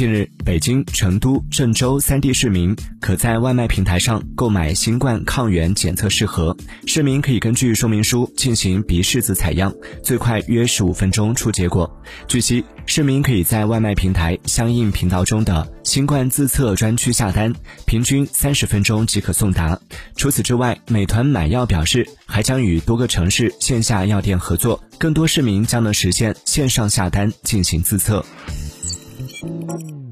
近日，北京、成都、郑州三地市民可在外卖平台上购买新冠抗原检测试盒，市民可以根据说明书进行鼻拭子采样，最快约十五分钟出结果。据悉，市民可以在外卖平台相应频道中的新冠自测专区下单，平均三十分钟即可送达。除此之外，美团买药表示，还将与多个城市线下药店合作，更多市民将能实现线上下单进行自测。noite.